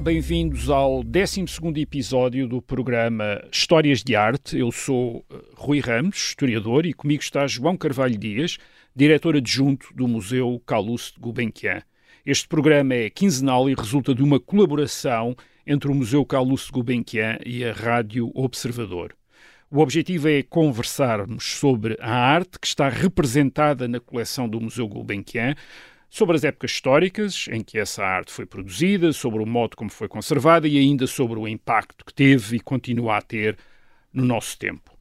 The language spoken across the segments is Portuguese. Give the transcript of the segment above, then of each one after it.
Bem-vindos ao 12 episódio do programa Histórias de Arte. Eu sou eh, Rui Ramos, historiador, e comigo está João Carvalho Dias, diretor adjunto do Museu Calouste Gulbenkian. Este programa é quinzenal e resulta de uma colaboração entre o Museu Calouste Gulbenkian e a Rádio Observador. O objetivo é conversarmos sobre a arte que está representada na coleção do Museu Gulbenkian, sobre as épocas históricas em que essa arte foi produzida, sobre o modo como foi conservada e ainda sobre o impacto que teve e continua a ter no nosso tempo.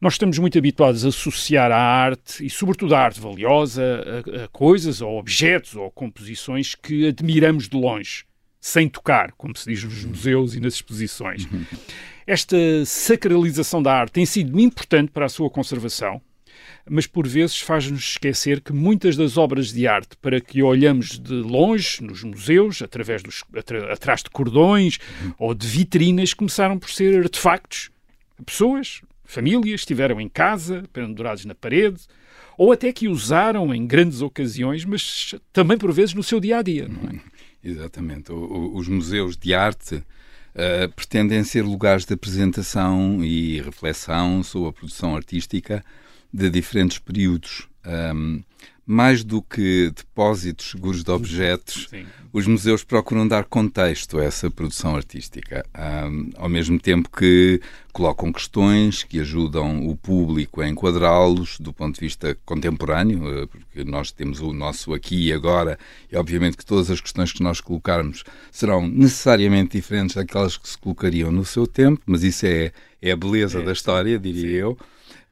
Nós estamos muito habituados a associar a arte, e sobretudo a arte valiosa, a, a coisas ou objetos ou composições que admiramos de longe, sem tocar, como se diz nos museus e nas exposições. Esta sacralização da arte tem sido importante para a sua conservação, mas por vezes faz-nos esquecer que muitas das obras de arte para que olhamos de longe nos museus, através dos, atrás de cordões ou de vitrinas, começaram por ser artefactos. Pessoas, famílias, estiveram em casa, pendurados na parede, ou até que usaram em grandes ocasiões, mas também por vezes no seu dia a dia. É? Exatamente. O, o, os museus de arte uh, pretendem ser lugares de apresentação e reflexão sobre a produção artística de diferentes períodos. Um, mais do que depósitos seguros de objetos, Sim. os museus procuram dar contexto a essa produção artística, um, ao mesmo tempo que colocam questões que ajudam o público a enquadrá-los do ponto de vista contemporâneo, eh, porque nós temos o nosso aqui e agora, e obviamente que todas as questões que nós colocarmos serão necessariamente diferentes daquelas que se colocariam no seu tempo, mas isso é, é a beleza é, da história, diria sim. eu.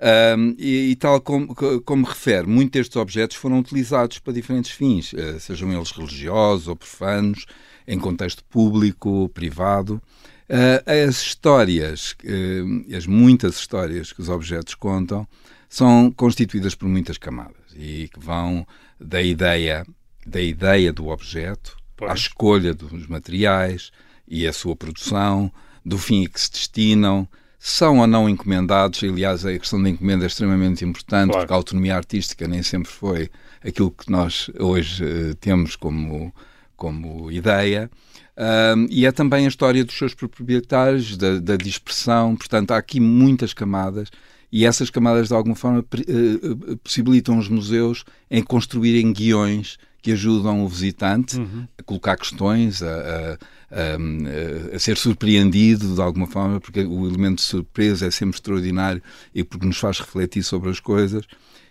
Um, e, e, tal como, como refere, muitos destes objetos foram utilizados para diferentes fins, uh, sejam eles religiosos ou profanos, em contexto público, privado. Uh, as histórias, uh, as muitas histórias que os objetos contam, são constituídas por muitas camadas e que vão da ideia, da ideia do objeto, pois. à escolha dos materiais e a sua produção, do fim a que se destinam, são ou não encomendados. Aliás, a questão da encomenda é extremamente importante, claro. porque a autonomia artística nem sempre foi aquilo que nós hoje uh, temos como, como ideia. Um, e é também a história dos seus proprietários, da, da, dispersão. Portanto, há aqui muitas camadas e essas camadas, de alguma forma, uh, possibilitam os museus em construírem guiões que ajudam o visitante uhum. a colocar questões, a, a a, a, ser surpreendido de alguma forma, porque o elemento de surpresa é sempre extraordinário e porque nos faz refletir sobre as coisas.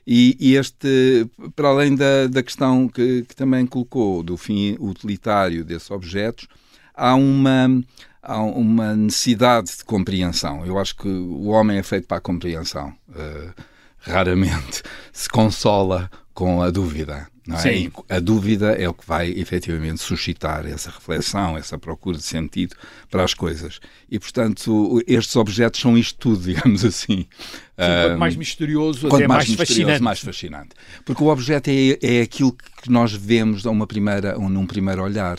E, e este, para além da, da questão que, que, também colocou do fim utilitário desses objetos, há uma, há uma necessidade de compreensão. Eu acho que o homem é feito para a compreensão. Uh, raramente se consola com a dúvida. É? Sim. E a dúvida é o que vai efetivamente suscitar essa reflexão, essa procura de sentido para as coisas. E, portanto, estes objetos são isto tudo, digamos assim. Sim, quanto mais misterioso, quanto mais, mais fascinante. mais fascinante. Porque o objeto é, é aquilo que nós vemos a uma primeira, num primeiro olhar.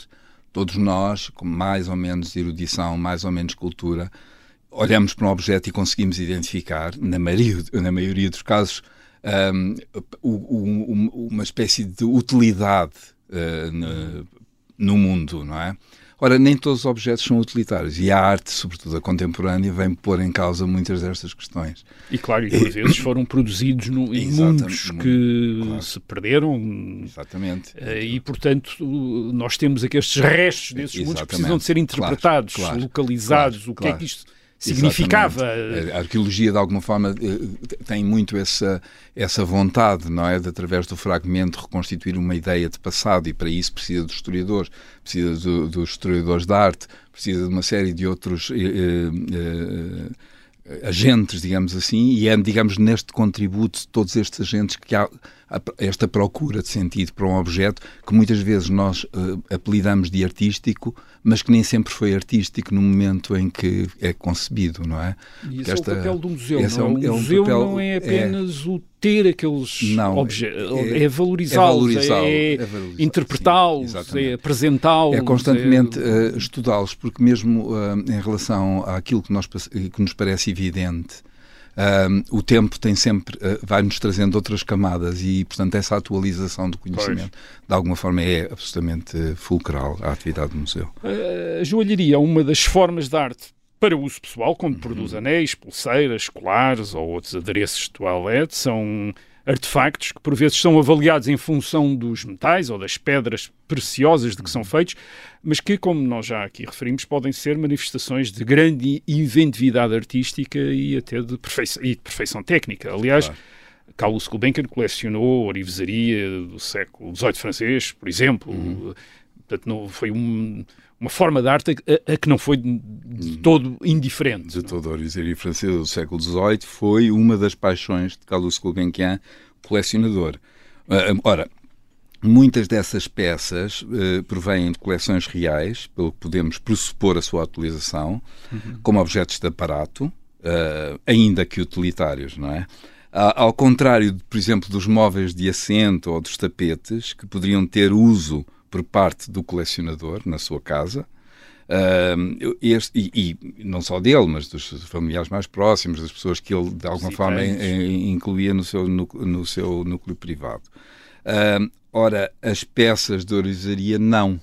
Todos nós, com mais ou menos erudição, mais ou menos cultura, olhamos para um objeto e conseguimos identificar, na maioria, na maioria dos casos, um, uma espécie de utilidade uh, no, no mundo, não é? Ora, nem todos os objetos são utilitários e a arte, sobretudo a contemporânea, vem pôr em causa muitas destas questões. E claro, e por vezes foram produzidos no, em mundos que claro. se perderam. Exatamente. Eh, e, portanto, nós temos aqui estes restos desses Exatamente. mundos que precisam de ser interpretados, claro, claro, localizados. o que é que isto significava. Exatamente. A arqueologia, de alguma forma, eh, tem muito essa, essa vontade, não é? De, através do fragmento, reconstituir uma ideia de passado, e para isso precisa dos historiadores, precisa do, dos historiadores da arte, precisa de uma série de outros. Eh, eh, eh, agentes, digamos assim, e é, digamos, neste contributo de todos estes agentes que há esta procura de sentido para um objeto que muitas vezes nós uh, apelidamos de artístico, mas que nem sempre foi artístico no momento em que é concebido, não é? E esse esta, é o papel do museu, não? É, é, um, o museu é um papel, não é apenas é, o ter aqueles objetos, é, é valorizá-los, é, é interpretá-los, é apresentá-los. É constantemente uh, estudá-los, porque mesmo uh, em relação àquilo que, nós, que nos parece evidente, um, o tempo tem sempre uh, vai-nos trazendo outras camadas e, portanto, essa atualização do conhecimento, pois. de alguma forma, é absolutamente fulcral à atividade do museu. A joalheria é uma das formas de arte para uso pessoal, quando uhum. produz anéis, pulseiras, colares ou outros adereços de toalete, são artefactos que por vezes são avaliados em função dos metais ou das pedras preciosas de que são feitos, mas que, como nós já aqui referimos, podem ser manifestações de grande inventividade artística e até de perfeição, de perfeição técnica. Aliás, claro. Carlos Gulbenkian colecionou orivesaria do século XVIII francês, por exemplo. Uhum. Portanto, não, foi um, uma forma de arte a, a, que não foi de, de todo indiferente. De todo a francesa do século XVIII foi uma das paixões de Carlos Gulbenkian, colecionador. Uh, ora, Muitas dessas peças uh, provêm de coleções reais, pelo que podemos pressupor a sua utilização, uhum. como objetos de aparato, uh, ainda que utilitários, não é? Ao contrário, por exemplo, dos móveis de assento ou dos tapetes, que poderiam ter uso por parte do colecionador na sua casa, Uh, este, e, e, não só dele, mas dos familiares mais próximos, das pessoas que ele de alguma Sim, forma incluía no seu, no, no seu núcleo privado. Uh, ora, as peças de orizaria não.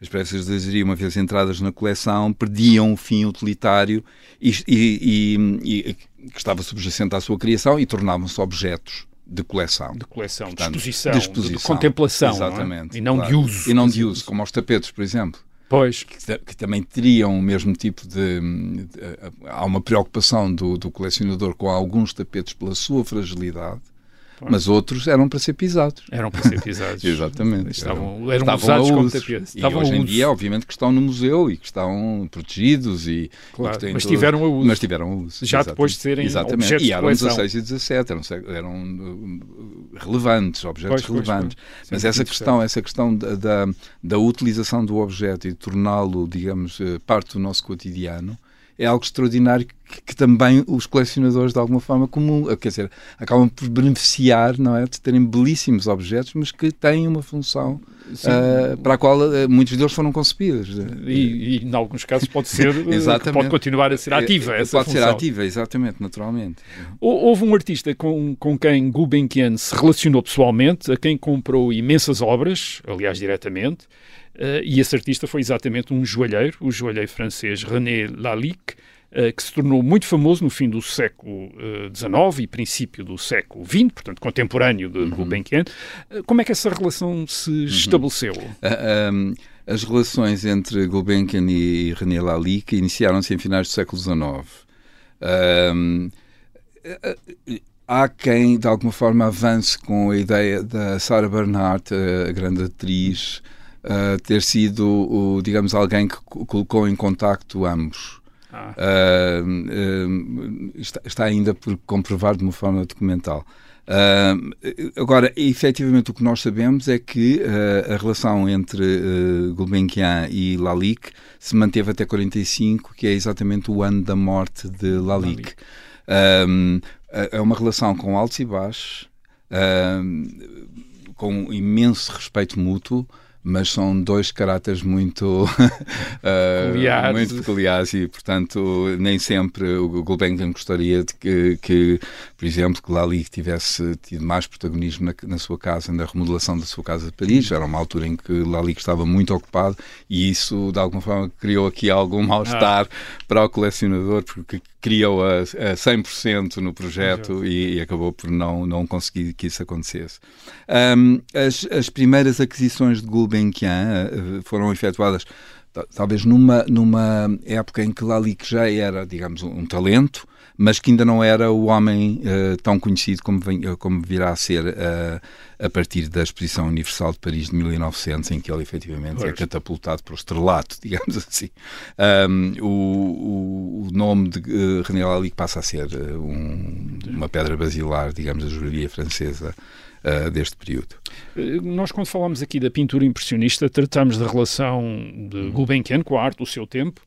As peças de orizaria, uma vez entradas na coleção, perdiam o fim utilitário e, e, e que estava subjacente à sua criação e tornavam-se objetos de coleção. De coleção, Portanto, de, exposição, de, exposição, de, contemplação. Exatamente. Não é? E não claro. de uso. E não de uso, como os tapetes, por exemplo. Pois. Que, que, também teriam o mesmo tipo de, de. há uma preocupação do, do colecionador com alguns tapetes pela sua fragilidade mas outros eram para ser pisados. Eram para ser pisados. Exatamente. Estavam, eram, eram usados como tapetes. E hoje em dia, obviamente, que estão no museu e que estão protegidos e, claro, e mas todo... tiveram a uso. Mas tiveram a uso. Já exatamente. depois de serem exatamente. objetos E eram 16 e 17, eram, eram uh, relevantes, objetos pois, relevantes. Pois, pois. Mas essa questão, essa questão da, da, da utilização do objeto e torná-lo, digamos, uh, parte do nosso cotidiano, é algo extraordinário que, que, também os colecionadores de alguma forma comum, quer dizer, acabam por beneficiar, não é, de terem belíssimos objetos, mas que têm uma função uh, para a qual uh, muitos deles foram concebidos. E, e, em alguns casos pode ser, pode continuar a ser ativa essa Pode função. ser ativa, exatamente, naturalmente. Houve um artista com, com quem Gulbenkian se relacionou pessoalmente, a quem comprou imensas obras, aliás, diretamente, Uh, e esse artista foi exatamente um joalheiro, o joalheiro francês René Lalique, uh, que se tornou muito famoso no fim do século XIX uh, e princípio do século XX, portanto, contemporâneo de uhum. Gulbenkian. como é que essa relação se uhum. estabeleceu? Um, as relações entre Gulbenkian e René Lalique iniciaram-se em finais do século XIX. Um, há quem, de alguma forma, avance com a ideia da Sarah Bernhardt, a grande atriz, uh, ter sido, o, digamos, alguém que colocou em contacto ambos. Ah. Uh, está, está, ainda por comprovar de uma forma documental. agora, efetivamente, o que nós sabemos é que a relação entre Gulbenkian e Lalique se manteve até 45, que é exatamente o ano da morte de Lalique. Lalique. é uma relação com altos e baixos, com imenso respeito mútuo, mas são dois caráteres muito, uh, muito peculiares e, portanto, nem sempre o Gulbenkian gostaria de que, que, por exemplo, que Lali tivesse tido mais protagonismo na, na, sua casa, na remodelação da sua casa de Paris. Era uma altura em que Lali estava muito ocupado e isso, de alguma forma, criou aqui algum mal-estar ah. para o colecionador, porque criou a, a 100% no projeto e, e, acabou por não, não conseguir que isso acontecesse. Um, as, as primeiras aquisições de Gulbenkian uh, foram efetuadas talvez numa, numa época em que Lalique já era, digamos, um, um talento, mas que ainda não era o homem uh, tão conhecido como, vem, como virá a ser uh, a partir da Exposição Universal de Paris de 1900, em que ele efetivamente é pois. é catapultado para o estrelato, digamos assim. Um, o, o, nome de uh, René Lalique passa a ser um, uma pedra basilar, digamos, da joalheria francesa. Uh, deste período. Nós, quando falamos aqui da pintura impressionista, tratamos da relação de Gulbenkian com a arte do seu tempo,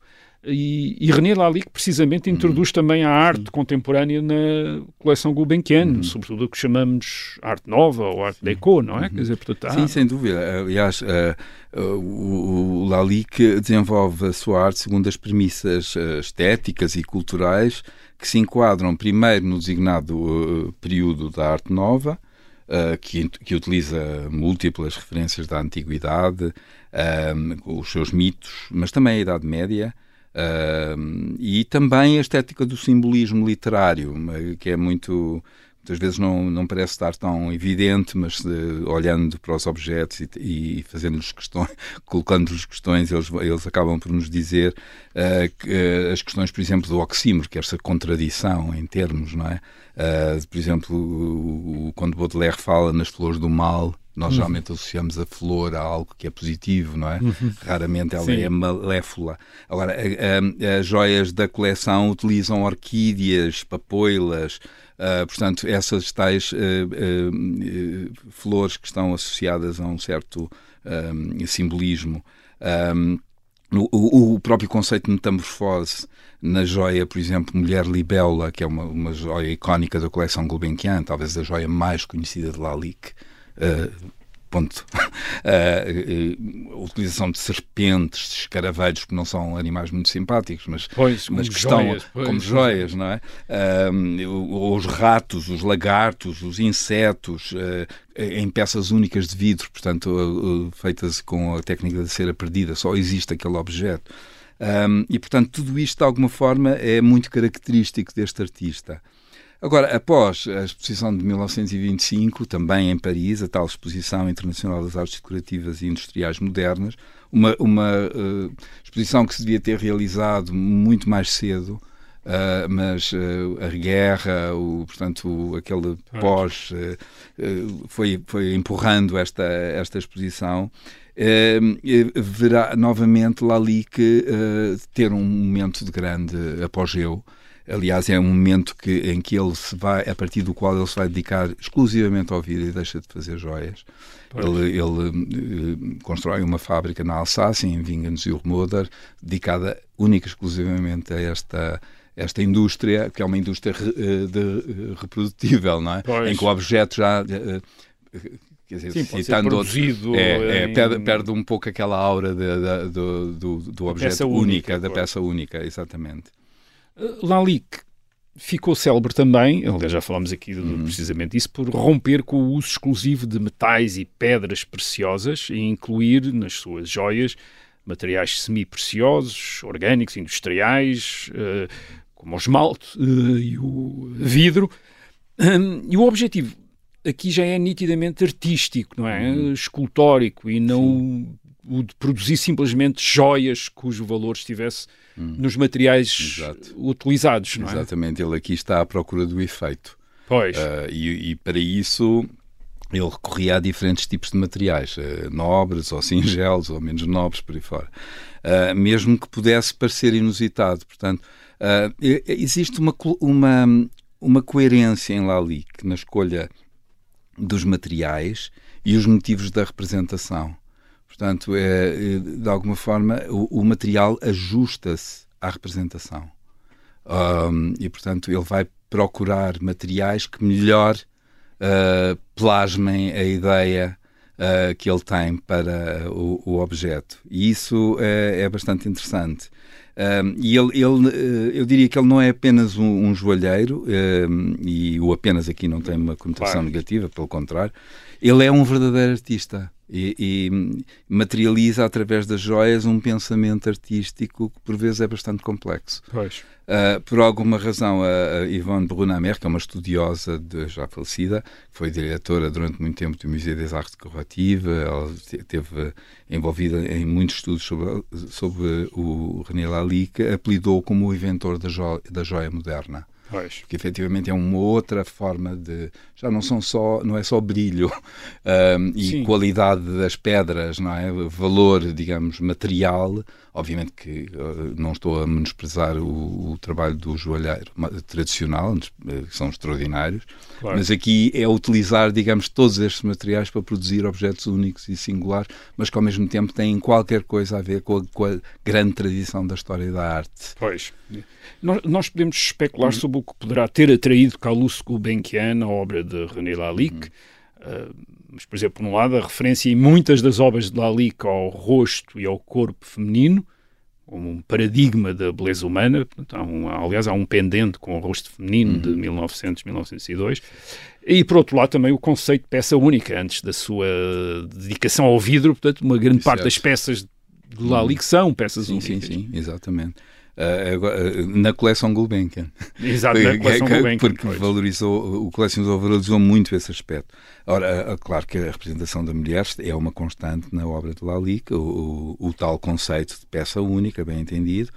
e, e René Lalique precisamente introduz uhum. também a arte contemporânea na coleção Gulbenkian, uhum. sobretudo o que chamamos arte nova ou arte deco, não é? Uhum. Quer dizer, portanto, Sim, sem dúvida. Aliás, uh, uh, o, o Lalique desenvolve a sua arte segundo as premissas uh, estéticas e culturais que se enquadram primeiro no designado uh, período da arte nova, uh, que, que, utiliza múltiplas referências da antiguidade, os seus mitos, mas também a Idade Média. E também a estética do simbolismo literário, que é muito muitas vezes não, não parece estar tão evidente, mas uh, olhando para os objetos e, e fazendo-lhes questões, colocando-lhes questões, eles, eles acabam por nos dizer uh, que, uh, as questões, por exemplo, do oxímoro, que é essa contradição em termos, não é? por exemplo, o, o, quando Baudelaire fala nas flores do mal, nós uhum. geralmente associamos a flor a algo que é positivo, não é? Uhum. Raramente ela Sim. é maléfola. Agora, as joias da coleção utilizam orquídeas, papoilas, Uh, portanto, essas tais uh, uh, flores que estão associadas a um certo simbolismo. Um, o, o, próprio conceito de metamorfose na joia, por exemplo, Mulher Libélula, que é uma, uma joia icónica da coleção Gulbenkian, talvez a joia mais conhecida de Lalique, ponto. Uh, a utilização de serpentes, de escaravelhos, que não são animais muito simpáticos, mas, pois, mas que estão pois, como joias, não é? Uh, os ratos, os lagartos, os insetos, uh, em peças únicas de vidro, portanto, feitas com a técnica de cera perdida, só existe aquele objeto. Um, e, portanto, tudo isto, de alguma forma, é muito característico deste artista. Agora, após a exposição de 1925, também em Paris, a tal Exposição Internacional das Artes Decorativas e Industriais Modernas, uma, uma uh, exposição que se devia ter realizado muito mais cedo, uh, mas uh, a guerra, o, portanto, o, aquele pós, foi, foi empurrando esta, esta exposição. verá novamente Lalique ter um momento de grande apogeu Aliás, é um momento que, em que ele se vai, a partir do qual ele se vai dedicar exclusivamente ao vidro e deixa de fazer joias. Ele, ele uh, constrói uma fábrica na Alsácia, em Wingens-Moder, dedicada única e exclusivamente a esta esta indústria, que é uma indústria eh, de, uh, reprodutível, não é? Pois. Em que o objeto já quer dizer, Sim, citando outro, é, é, perde, perde, um pouco aquela aura de, de, do, do, do objeto única, única, da peça única, exatamente. Lalique ficou célebre também, aliás já falámos aqui uhum. precisamente disso, por romper com o uso exclusivo de metais e pedras preciosas e incluir nas suas joias materiais semi-preciosos, orgânicos, industriais, uh, como o esmalte uh, e o vidro. E o objetivo aqui já é nitidamente artístico, não é? Uhum. Escultórico e não Sim. o de produzir simplesmente joias cujo valor estivesse hum. nos materiais Exato. utilizados. Não é? Exatamente, ele aqui está à procura do efeito. Pois. Uh, e, e, para isso ele recorria a diferentes tipos de materiais, uh, nobres ou singelos ou menos nobres, por aí fora. Uh, mesmo que pudesse parecer inusitado. Portanto, existe uma, uma, uma coerência em Lalique na escolha dos materiais e os motivos da representação. Portanto, é, é, de alguma forma, o, o material ajusta-se à representação. Um, e, portanto, ele vai procurar materiais que melhor uh, plasmem a ideia uh, que ele tem para o, o objeto. E isso é, é bastante interessante. Um, e ele, ele, uh, eu diria que ele não é apenas um, um joalheiro, um, e o apenas aqui não tem uma conotação claro. negativa, pelo contrário, ele é um verdadeiro artista e, e, materializa através das joias um pensamento artístico que por vezes é bastante complexo. Uh, por alguma razão, a, a Yvonne Brunamer, que é uma estudiosa de, já falecida, foi diretora durante muito tempo do Museu des Arts Decoratifs, ela esteve envolvida em muitos estudos sobre, sobre o René Lalique, apelidou como o inventor da, jo da joia moderna. Pois. Que efetivamente é uma outra forma de. Já não são só. Não é só brilho um, e Sim. qualidade das pedras, não é? Valor, digamos, material. Obviamente que uh, não estou a menosprezar o, o, trabalho do joalheiro tradicional, eh, que são extraordinários, claro. mas aqui é utilizar, digamos, todos estes materiais para produzir objetos únicos e singulares, mas que ao mesmo tempo têm qualquer coisa a ver com a, com a grande tradição da história da arte. Pois. Nós, podemos especular uhum. sobre o que poderá ter atraído Calouste Gulbenkian à obra de René Lalique. Uhum. Uh, mas, por exemplo, por um lado, a referência em muitas das obras de Lalique ao rosto e ao corpo feminino, como um paradigma da beleza humana. Há um, aliás, há um pendente com o rosto feminino de 1900, uhum. 1902. E, por outro lado, também o conceito de peça única, antes da sua dedicação ao vidro. Portanto, uma grande parte das peças de Lali que são peças sim, únicas. Sim, sim, exatamente. Uh, na coleção Gulbenkian. Exato, na coleção Gulbenkian. Porque pois. valorizou, o colecionador valorizou muito esse aspecto. Ora, claro que a representação da mulher é uma constante na obra de Lalique, o, o, o tal conceito de peça única, bem entendido.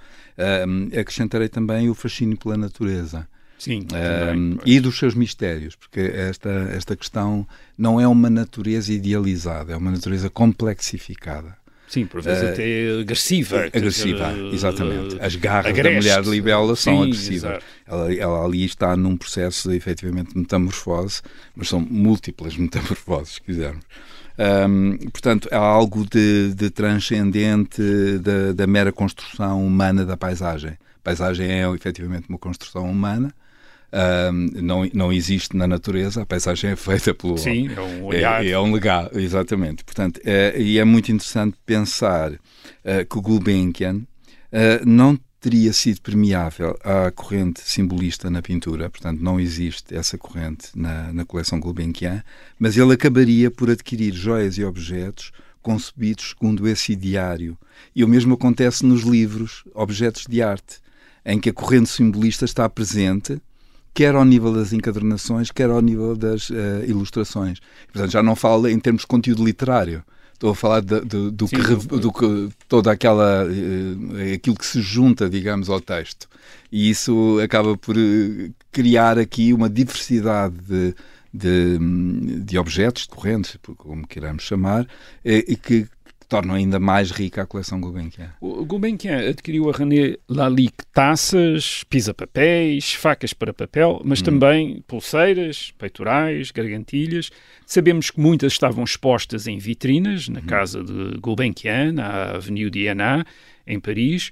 Acrescentarei também o fascínio pela natureza. Sim, uh, e dos seus mistérios, porque esta, esta questão não é uma natureza idealizada, é uma natureza complexificada. Sim, por vezes uh, até agressiva. Agressiva, dizer, exatamente. As garras agreste. da mulher de libela são Sim, agressivas. Ela, ela, ali está num processo de, efetivamente, metamorfose, mas são múltiplas metamorfoses, se quisermos. Um, portanto, há algo de, de transcendente da, da mera construção humana da paisagem. A paisagem é, efetivamente, uma construção humana, não, não existe na natureza, a paisagem é feita pelo Sim, é um olhar. É, é um legado, exatamente. Portanto, é, e é muito interessante pensar uh, que o Gulbenkian uh, não teria sido permeável à corrente simbolista na pintura, portanto não existe essa corrente na, na coleção Gulbenkian, mas ele acabaria por adquirir joias e objetos concebidos segundo esse ideário. E o mesmo acontece nos livros, objetos de arte, em que a corrente simbolista está presente quer ao nível das encadernações, quer ao nível das uh, ilustrações. Portanto, já não falo em termos de conteúdo literário. Estou a falar de, de, do, Sim, que, do que toda aquela uh, aquilo que se junta, digamos, ao texto. E isso acaba por uh, criar aqui uma diversidade de, de, de objetos, de correntes, como queiramos chamar, que tornam ainda mais rica a coleção Gulbenkian. O Gulbenkian adquiriu a René Lalique taças, pisa-papéis, facas para papel, mas hum. também pulseiras, peitorais, gargantilhas. Sabemos que muitas estavam expostas em vitrinas, na hum. casa de Gulbenkian, na Avenue Diana, em Paris.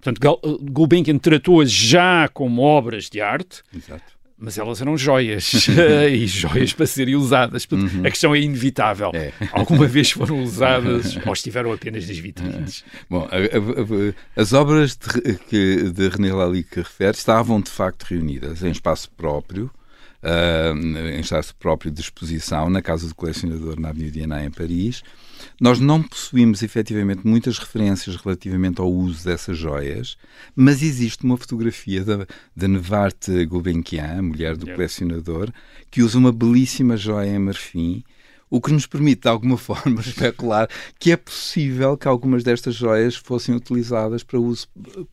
Portanto, Gulbenkian tratou-as já como obras de arte. Exato mas elas eram joias e joias para serem usadas. Uhum. A questão é inevitável. É. Alguma vez foram usadas ou estiveram apenas nas vitrines? Bom, a, a, a, as obras de, que, de René Lally que refere estavam de facto reunidas em espaço próprio. Uh, em espaço próprio de exposição na Casa do Colecionador na Avenida Diana, em Paris, nós não possuímos efetivamente muitas referências relativamente ao uso dessas joias, mas existe uma fotografia da, da Nevarte Gulbenkian, mulher do colecionador, que usa uma belíssima joia em marfim o que nos permite, de alguma forma, especular que é possível que algumas destas joias fossem utilizadas para uso,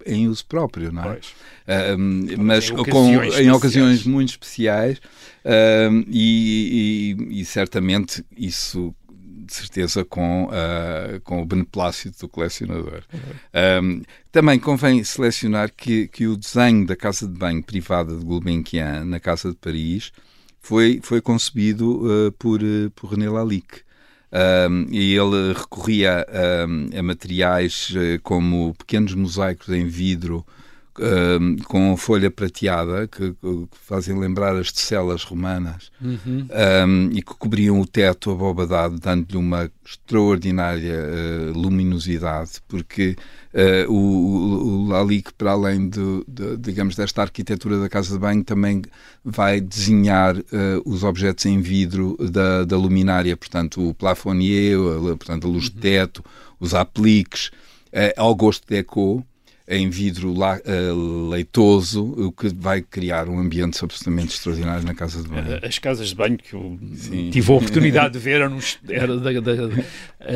em uso próprio, não é? Um, mas em ocasiões, com, em ocasiões muito especiais um, e, e, e certamente isso de certeza com, uh, com o beneplácito do colecionador. Uhum. Um, também convém selecionar que, que o desenho da casa de banho privada de Gulbenkian, na Casa de Paris, foi, foi concebido uh, por, uh, por René Lalique. Um, e ele recorria a materiais como pequenos mosaicos em vidro uh, com folha prateada, que, que, fazem lembrar as tecelas romanas, uhum. um, e que cobriam o teto abobadado, dando-lhe uma extraordinária uh, luminosidade, porque uh, o, o Lalique, para além de, de, digamos, desta arquitetura da casa de banho, também vai desenhar os objetos em vidro da, da luminária, portanto, o plafonnier, portanto, a luz de uhum. teto, os apliques, ao gosto de Eco, em vidro la, uh, leitoso, o que vai criar um ambiente absolutamente extraordinário na casa de banho. As casas de banho que eu Sim. tive a oportunidade de ver eram, era da, da,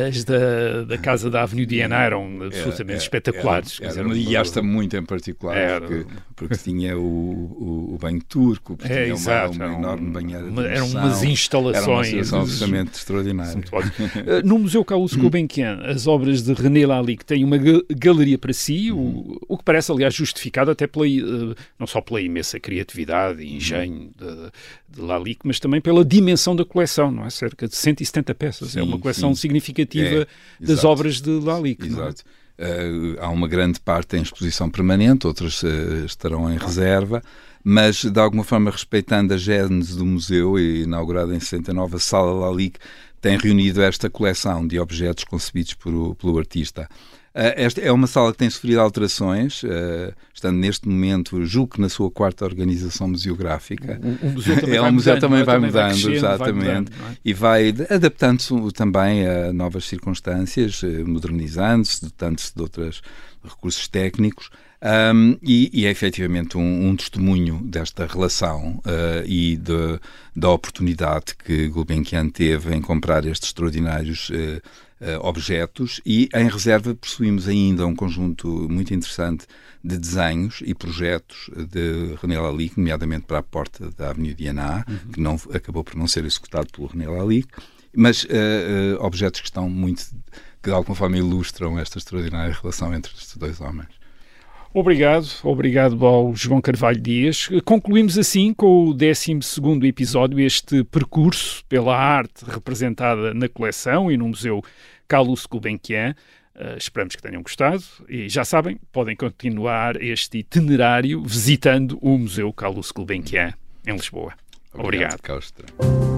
as da, da casa da Avenue Diana eram absolutamente espetaculares. Era, era, e esta muito em particular, era, porque, porque tinha o, o, o, banho turco, porque é, tinha exato, uma, uma enorme banheira uma, Eram umas instalações. Era uma absolutamente extraordinária. Eh, no Museu Carlos Gulbenkian, as obras de René Lalique têm uma galeria para si, o o, que parece, aliás, justificado até pela, uh, não só pela imensa criatividade e engenho de, de Lalique, mas também pela dimensão da coleção, não é? Cerca de 170 peças. Sim, é uma coleção sim. significativa é, das obras de Lalique. É? Exato. É? Uh, há uma grande parte em exposição permanente, outras uh, estarão em reserva, mas de alguma forma respeitando a gênese do museu, inaugurada em 69, a Sala Lalique tem reunido esta coleção de objetos concebidos por, pelo artista. Uh, esta é uma sala que tem sofrido alterações, uh, estando neste momento, julgo que na sua quarta organização museográfica. O, o museu também é, vai o museu mudando, também vai Também vai mudando, crescendo, vai exatamente. mudando, é? E vai adaptando-se também a novas circunstâncias, eh, modernizando-se, dotando-se de outros recursos técnicos. Um, e, e, é efetivamente um, um testemunho desta relação uh, e de, da oportunidade que Gulbenkian teve em comprar estes extraordinários uh, uh, objetos e em reserva possuímos ainda um conjunto muito interessante de desenhos e projetos de René Lalique, nomeadamente para a porta da Avenida Diana, uhum. que não, acabou por não ser executado pelo René Lalique, mas objetos que estão muito, que de alguma forma ilustram esta extraordinária relação entre estes dois homens. Obrigado, obrigado ao João Carvalho Dias. Concluímos assim com o 12 episódio, este percurso pela arte representada na coleção e no Museu Carlos Gulbenkian. Uh, esperamos que tenham gostado e já sabem, podem continuar este itinerário visitando o Museu Carlos Gulbenkian em Lisboa. Obrigado. Obrigado.